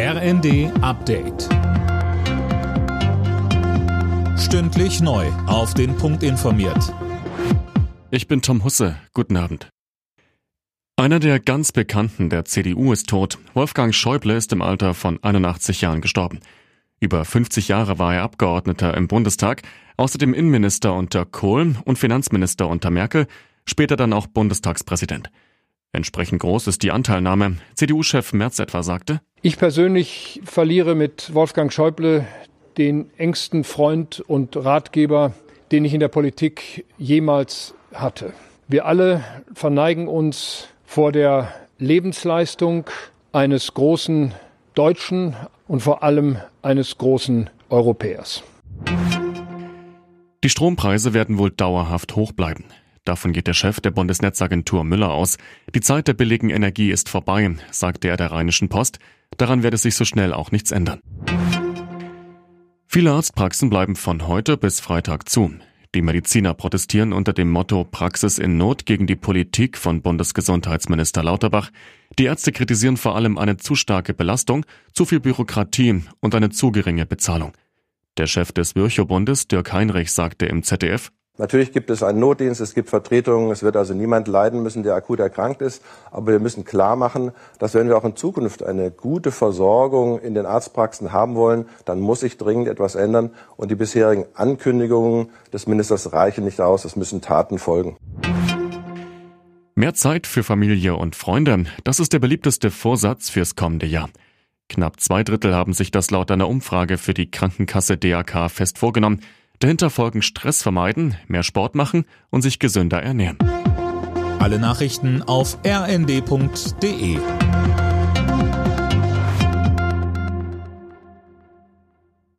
RND Update. Stündlich neu. Auf den Punkt informiert. Ich bin Tom Husse. Guten Abend. Einer der ganz Bekannten der CDU ist tot. Wolfgang Schäuble ist im Alter von 81 Jahren gestorben. Über 50 Jahre war er Abgeordneter im Bundestag, außerdem Innenminister unter Kohl und Finanzminister unter Merkel, später dann auch Bundestagspräsident. Entsprechend groß ist die Anteilnahme. CDU-Chef Merz etwa sagte, Ich persönlich verliere mit Wolfgang Schäuble den engsten Freund und Ratgeber, den ich in der Politik jemals hatte. Wir alle verneigen uns vor der Lebensleistung eines großen Deutschen und vor allem eines großen Europäers. Die Strompreise werden wohl dauerhaft hoch bleiben. Davon geht der Chef der Bundesnetzagentur Müller aus. Die Zeit der billigen Energie ist vorbei, sagte er der Rheinischen Post. Daran werde sich so schnell auch nichts ändern. Viele Arztpraxen bleiben von heute bis Freitag zu. Die Mediziner protestieren unter dem Motto Praxis in Not gegen die Politik von Bundesgesundheitsminister Lauterbach. Die Ärzte kritisieren vor allem eine zu starke Belastung, zu viel Bürokratie und eine zu geringe Bezahlung. Der Chef des Virchow-Bundes, Dirk Heinrich, sagte im ZDF, Natürlich gibt es einen Notdienst, es gibt Vertretungen, es wird also niemand leiden müssen, der akut erkrankt ist. Aber wir müssen klar machen, dass wenn wir auch in Zukunft eine gute Versorgung in den Arztpraxen haben wollen, dann muss sich dringend etwas ändern. Und die bisherigen Ankündigungen des Ministers reichen nicht aus, es müssen Taten folgen. Mehr Zeit für Familie und Freunde, das ist der beliebteste Vorsatz fürs kommende Jahr. Knapp zwei Drittel haben sich das laut einer Umfrage für die Krankenkasse DAK fest vorgenommen. Dahinter folgen Stress vermeiden, mehr Sport machen und sich gesünder ernähren. Alle Nachrichten auf rnd.de